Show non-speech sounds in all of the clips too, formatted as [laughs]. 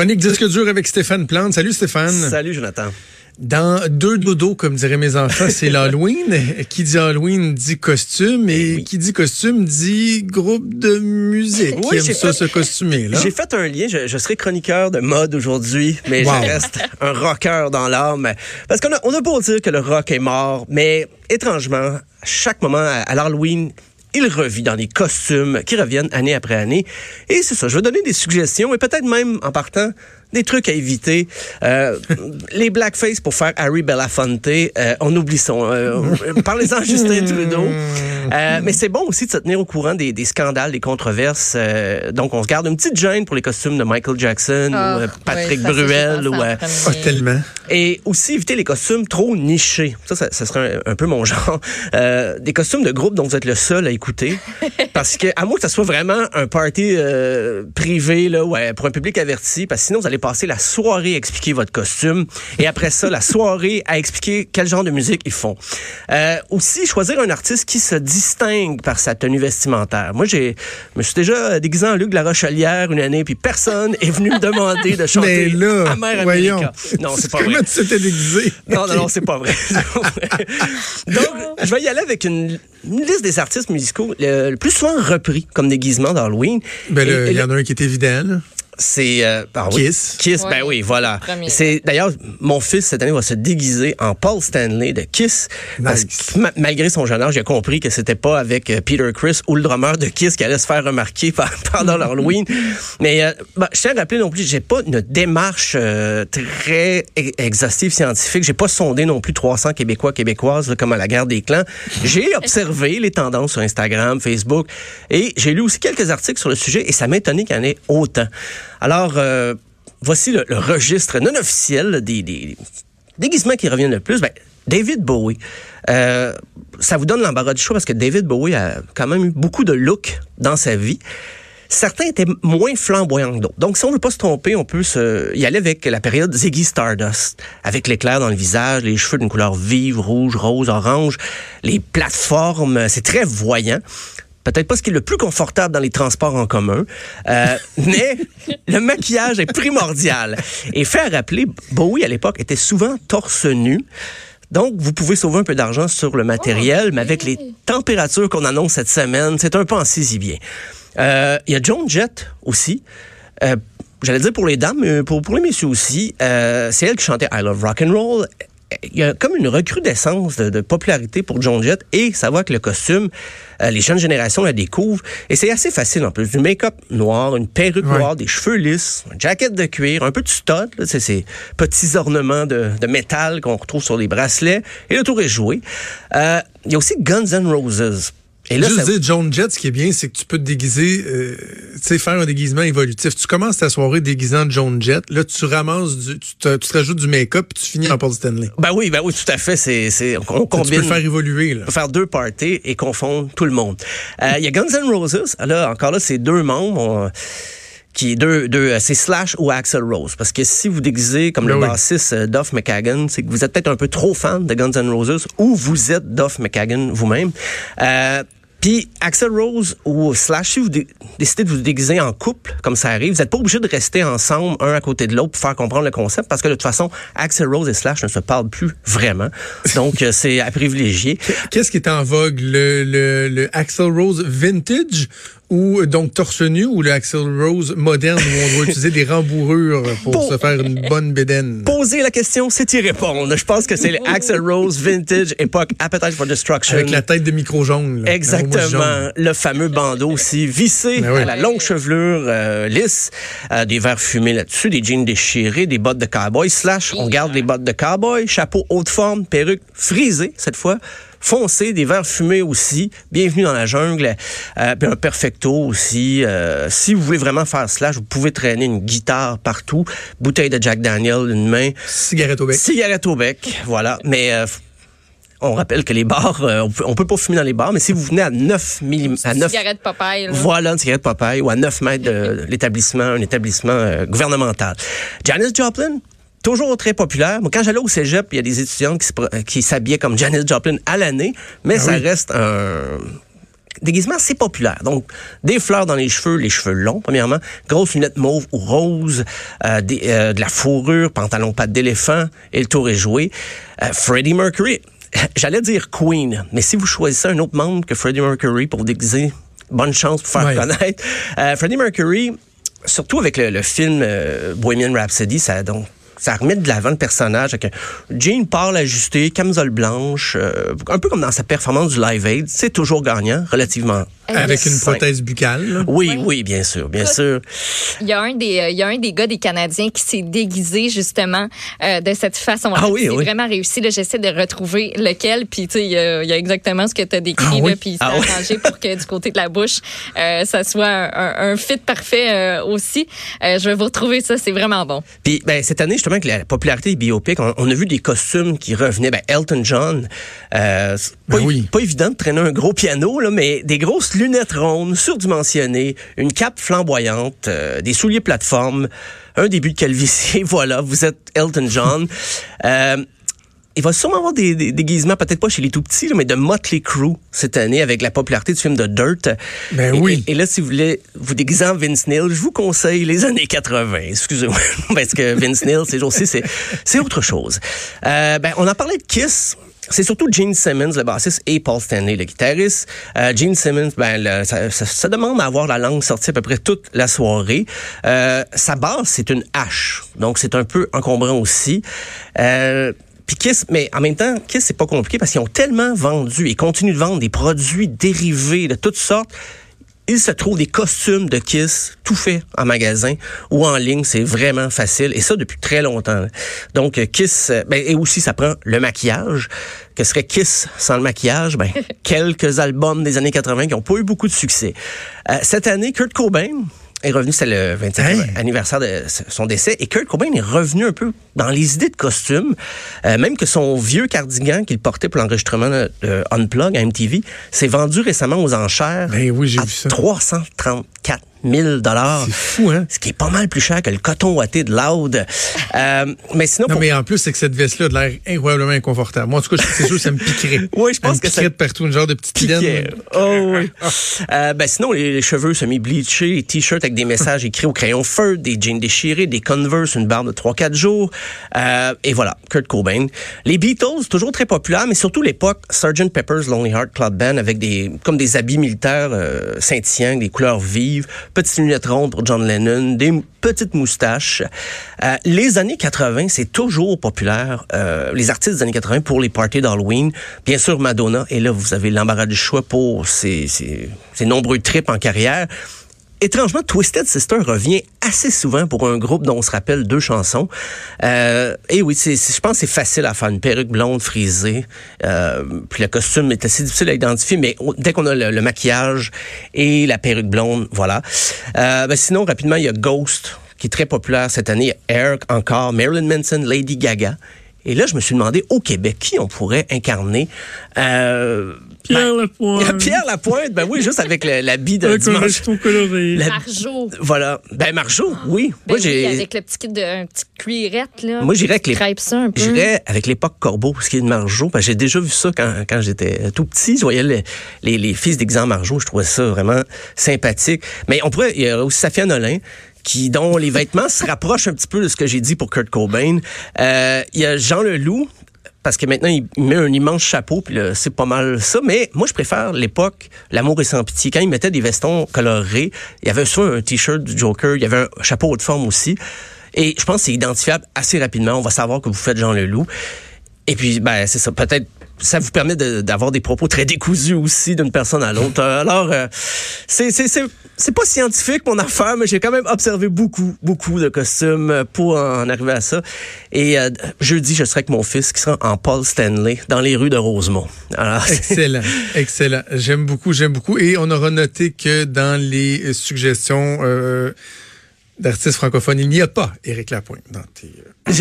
Chronique disque dur avec Stéphane Plante. Salut Stéphane. Salut Jonathan. Dans deux dodos, comme diraient mes enfants, c'est [laughs] l'Halloween. qui dit Halloween dit costume et qui dit costume dit groupe de musique. Oui, qui aime ça se costumer. J'ai fait un lien. Je, je serai chroniqueur de mode aujourd'hui, mais Wow. je reste un rocker dans l'âme. Parce qu'on a, on a beau dire que le rock est mort, mais étrangement, à chaque moment à l'Halloween, il revit dans des costumes qui reviennent année après année. Et c'est ça, je vais donner des suggestions et peut-être même en partant des trucs à éviter. Euh, les blackface pour faire Harry Belafonte, euh, on oublie ça. Euh, Parlez-en Justin Trudeau. Euh, mais c'est bon aussi de se tenir au courant des, des scandales, des controverses. Euh, donc, on se garde une petite gêne pour les costumes de Michael Jackson Ah, ou euh, Patrick oui, Bruel. ou, euh, Ah, vient. tellement. et aussi éviter les costumes trop nichés. Ça, ça, ça serait un, un peu mon [laughs] genre. Euh, des costumes de groupe dont vous êtes le seul à écouter. [laughs] Parce que, à moins que ça soit vraiment un party euh, privé, là, ouais, pour un public averti, parce que sinon, vous allez passer la soirée à expliquer votre costume. Et après ça, la soirée à expliquer quel genre de musique ils font. Euh, aussi, choisir un artiste qui se distingue par sa tenue vestimentaire. Moi, j'ai, je me suis déjà déguisé en Luc La Rochelière une année, puis personne est venu me demander de chanter Mais là, voyons. America. Non, c'est pas vrai. Comment tu s'étais déguisé? Non, non, non, c'est pas vrai. Donc, je vais y aller avec une, une liste des artistes musicaux le, le plus souvent repris comme déguisement d'Halloween. Ben, il y en a un qui est évident. là. C'est euh, ah oui. Kiss. Kiss, Ouais. ben oui, voilà. C'est d'ailleurs mon fils cette année va se déguiser en Paul Stanley de Kiss parce que ma- malgré son jeune âge, j'ai compris que c'était pas avec euh, Peter Chris ou le drummer de Kiss qui allait se faire remarquer par- [laughs] pendant l'Halloween. Mais euh, ben, je tiens à rappeler non plus, j'ai pas une démarche euh, très e- exhaustive scientifique. J'ai pas sondé non plus 300 Québécois québécoises là, comme à la guerre des clans. J'ai [laughs] observé les tendances sur Instagram, Facebook et j'ai lu aussi quelques articles sur le sujet et ça m'a étonné qu'il y en ait autant. Alors euh, voici le, registre non officiel des, des déguisements qui reviennent le plus. Ben, David Bowie. Euh, ça vous donne l'embarras du choix parce que David Bowie a quand même eu beaucoup de looks dans sa vie. Certains étaient moins flamboyants que d'autres. Donc, si on veut pas se tromper, on peut se y aller avec la période Ziggy Stardust, avec l'éclair dans le visage, les cheveux d'une couleur vive, rouge, rose, orange, les plateformes, c'est très voyant. Peut-être pas ce qui est le plus confortable dans les transports en commun, euh, [laughs] mais le maquillage est primordial. Et fait à rappeler, Bowie à l'époque était souvent torse nu. Donc, vous pouvez sauver un peu d'argent sur le matériel, mais avec les températures qu'on annonce cette semaine, c'est un peu en saisie bien. Euh, Il y a Joan Jett aussi. Euh, J'allais dire pour les dames, mais pour, pour les messieurs aussi. C'est elle qui chantait I Love Rock and Roll. Il y a comme une recrudescence de, de popularité pour Joan Jett et ça va que le costume, euh, les jeunes générations la découvrent et c'est assez facile en plus. Du make-up noir, une perruque Ouais. noire, des cheveux lisses, une jaquette de cuir, un peu de stud, c'est ces petits ornements de, de métal qu'on retrouve sur les bracelets et le tour est joué. Euh, Il y a aussi Guns N' Roses. Et là, Juste ça- dire, John Jett, ce qui est bien, c'est que tu peux te déguiser, euh, tu sais, faire un déguisement évolutif. Tu commences ta soirée déguisant John Jett, là, tu ramasses, du, tu, te, tu te rajoutes du make-up, puis tu finis en Paul Stanley. Ben oui, ben oui, tout à fait. C'est, c'est, on Tu combine. peux le faire évoluer, là. On peut faire deux parties et confondre tout le monde. Euh, Il y a Guns N' Roses. Là, encore là, c'est deux membres. on- qui est deux, deux, euh, c'est Slash ou Axel Rose. Parce que si vous déguisez comme Ben le bassiste euh, Duff McKagan, c'est que vous êtes peut-être un peu trop fan de Guns N' Roses ou vous êtes Duff McKagan vous-même. Euh, puis Axel Rose ou Slash, si vous dé- décidez de vous déguiser en couple, comme ça arrive, vous n'êtes pas obligé de rester ensemble un à côté de l'autre pour faire comprendre le concept, parce que de toute façon, Axel Rose et Slash ne se parlent plus vraiment. [laughs] Donc, euh, c'est à privilégier. Qu'est-ce qui est en vogue? Le, le, le Axel Rose vintage? Ou donc torse nu ou le Axel Rose moderne où on doit [laughs] utiliser des rembourrures pour se faire une bonne bédaine? Poser la question, c'est y répondre. Je pense que c'est le Axel Rose vintage époque Appetite for Destruction. Avec la tête de micro là. Jaune. Exactement. Le fameux bandeau aussi, vissé Ben oui. à la longue chevelure euh, lisse, euh, des verres fumés là-dessus, des jeans déchirés, des bottes de cowboy, slash, on garde les bottes de cowboy, chapeau haute forme, perruque frisée cette fois, foncé, des verres fumés aussi, bienvenue dans la jungle, euh, puis un perfecto aussi. Euh, si vous voulez vraiment faire slash, vous pouvez traîner une guitare partout, bouteille de Jack Daniel, une main, Cigarette au bec. Cigarette au bec, voilà. Mais euh, on rappelle que les bars, euh, on, peut, on peut pas fumer dans les bars, mais si vous venez à 9 mm, à 9 Cigarette Popeye, là. voilà une cigarette Popeye ou à 9 mètres de l'établissement, un établissement euh, gouvernemental. Janis Joplin, toujours très populaire. Moi, quand j'allais au cégep, il y a des étudiantes qui se pro- euh, qui s'habillaient comme Janis Joplin à l'année, mais Ah ça oui. reste un déguisement assez populaire. Donc, des fleurs dans les cheveux, les cheveux longs, premièrement, grosses lunettes mauves ou roses, euh, des- euh, de la fourrure, pantalon pattes d'éléphant, et le tour est joué. Euh, Freddie Mercury, [laughs] j'allais dire Queen, mais si vous choisissez un autre membre que Freddie Mercury pour vous déguiser, bonne chance pour faire Ouais. connaître. Freddie Mercury, surtout avec le, le film Bohemian Rhapsody, ça donc ça remet de l'avant le personnage avec un jean pâle ajusté, camisole blanche, euh, un peu comme dans sa performance du Live Aid. C'est toujours gagnant, relativement. Avec une Simple. prothèse buccale. là. Oui, oui, bien sûr, bien sûr. Il y a un des, il y a un des gars des Canadiens qui s'est déguisé justement euh, de cette façon-là. Ah oui, c'est oui. vraiment réussi. Là, j'essaie de retrouver lequel. Puis tu sais, il y, a- il y a exactement ce que tu as décrit. Ah là, oui? Puis il s'est Ah oui. arrangé pour que du côté de la bouche, euh, ça soit un, un- un fit parfait euh, aussi. Euh, je vais vous retrouver ça. C'est vraiment bon. Puis ben, cette année, justement, avec la popularité des biopics, on, on a vu des costumes qui revenaient. Ben, Elton John, euh, pas, Ben oui. pas évident de traîner un gros piano, là, mais des grosses lunettes rondes, surdimensionnées, une cape flamboyante, euh, des souliers plateforme, un début de calvitie. [laughs] voilà, vous êtes Elton John. Euh, il va sûrement avoir des, des déguisements, peut-être pas chez les tout petits, là, mais de Motley Crue cette année avec la popularité du film de Dirt. Ben Et- oui. Et, et là, si vous voulez vous déguiser en Vince Neil, je vous conseille les années 80. Excusez-moi, [laughs] parce que Vince Neil, ces jours-ci, c'est autre chose. Euh, ben, on en parlait de Kiss. C'est surtout Gene Simmons, le bassiste, et Paul Stanley, le guitariste. Euh, Gene Simmons, ben, le- ça, ça- ça demande à avoir la langue sortie à peu près toute la soirée. Euh, sa basse, c'est une hache, donc c'est un peu encombrant aussi. Euh, puis Kiss, mais en même temps, Kiss, c'est pas compliqué? Parce qu'ils ont tellement vendu et continuent de vendre des produits dérivés de toutes sortes. Il se trouve des costumes de Kiss tout fait en magasin ou en ligne, c'est vraiment facile et ça depuis très longtemps. Donc euh, Kiss, euh, ben, et aussi ça prend le maquillage. Que serait Kiss sans le maquillage? Ben [laughs] quelques albums des années 80 qui ont pas eu beaucoup de succès. Euh, cette année, Kurt Cobain est revenu, c'est le 25e Hein? anniversaire de son décès, et Kurt Cobain est revenu un peu dans les idées de costumes, euh, même que son vieux cardigan qu'il portait pour l'enregistrement de euh, Unplug à MTV s'est vendu récemment aux enchères Ben oui, j'ai à vu ça. 334 000 dollars. C'est fou, hein? Ce qui est pas mal plus cher que le coton ouaté de Loud. Euh, mais sinon, Non, pour- mais en plus, c'est que cette veste-là a de l'air incroyablement inconfortable. Moi, en tout cas, c'est sûr que ça me piquerait. [laughs] Oui, je pense me que ça- piquerait de partout, une genre de petite Piquet. laine. Oh oui. [laughs] Euh, ben sinon, les, les cheveux semi-bleachés, les t-shirts avec des messages écrits au crayon feu, des jeans déchirés, des Converse, une barbe de 3-4 jours. Euh, et voilà, Kurt Cobain. Les Beatles, toujours très populaires, mais surtout l'époque Sgt. Pepper's Lonely Heart Club Band avec des comme des habits militaires euh, scintillants, des couleurs vives, petites lunettes rondes pour John Lennon, des petites moustaches. Euh, les années 80, c'est toujours populaire. Euh, les artistes des années 80 pour les parties d'Halloween. Bien sûr, Madonna. Et là, vous avez l'embarras du choix pour ses, ses- ses nombreux trips en carrière. Étrangement, Twisted Sister revient assez souvent pour un groupe dont on se rappelle deux chansons. Euh, et oui, c'est, je pense que c'est facile à faire une perruque blonde frisée. Euh, puis le costume est assez difficile à identifier, mais dès qu'on a le, maquillage et la perruque blonde, voilà. Euh, ben sinon, rapidement, il y a Ghost qui est très populaire cette année. Air encore, Marilyn Manson, Lady Gaga. Et là, je me suis demandé au Québec qui on pourrait incarner? Euh, Pierre ben, Lapointe. [laughs] Pierre Lapointe, ben oui, juste avec le- l'habit de Avec un dimanche. coloré. La- Marjo. Voilà. Ben Marjo, oui. Ben moi oui, j'ai avec le petit kit de un petit cuirette là. moi j'irais avec les ça un peu. J'irais avec l'époque Corbeau, ce qui est de Marjo. que j'ai déjà vu ça quand, quand j'étais tout petit. Je voyais les, les, les fils d'exemple Marjo. Je trouvais ça vraiment sympathique. Mais on pourrait, il y a aussi Safia Nolin qui, dont les vêtements se rapprochent un petit peu de ce que j'ai dit pour Kurt Cobain. Euh, il y a Jean Leloup, parce que maintenant, il met un immense chapeau, puis c'est pas mal ça. Mais moi, je préfère l'époque, l'amour est sans pitié. Quand il mettait des vestons colorés, il y avait soit un t-shirt du Joker, il y avait un chapeau haute forme aussi. Et je pense que c'est identifiable assez rapidement. On va savoir que vous faites Jean Leloup. Et puis, ben, c'est ça. Peut-être ça vous permet d'avoir des propos très décousus aussi d'une personne à l'autre. Alors, euh, c'est c'est pas scientifique mon affaire, mais j'ai quand même observé beaucoup, beaucoup de costumes pour en arriver à ça. Et euh, jeudi, je serai avec mon fils qui sera en Paul Stanley dans les rues de Rosemont. Alors, excellent, excellent. J'aime beaucoup, j'aime beaucoup. Et on aura noté que dans les suggestions euh, d'artistes francophones, il n'y a pas Éric Lapointe dans tes,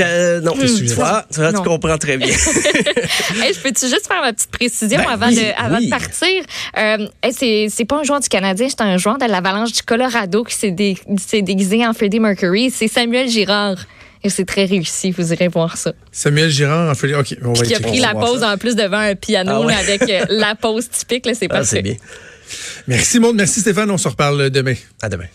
euh, non, tes sujets. tu comprends très bien. [laughs] hey, je peux-tu juste faire ma petite précision ben avant, de, avant de partir? Euh, hey, c'est pas un joueur du Canadien, c'est un joueur de l'Avalanche du Colorado qui s'est dé, déguisé en Freddie Mercury. C'est Samuel Girard. Et c'est très réussi, vous irez voir ça. Samuel Girard en fait. OK, on va Qui a pris la pause en plus devant un piano ah avec euh, la pause typique, c'est ah, parfait. bien. Merci, monde. Merci, Stéphane. On se reparle demain. À demain.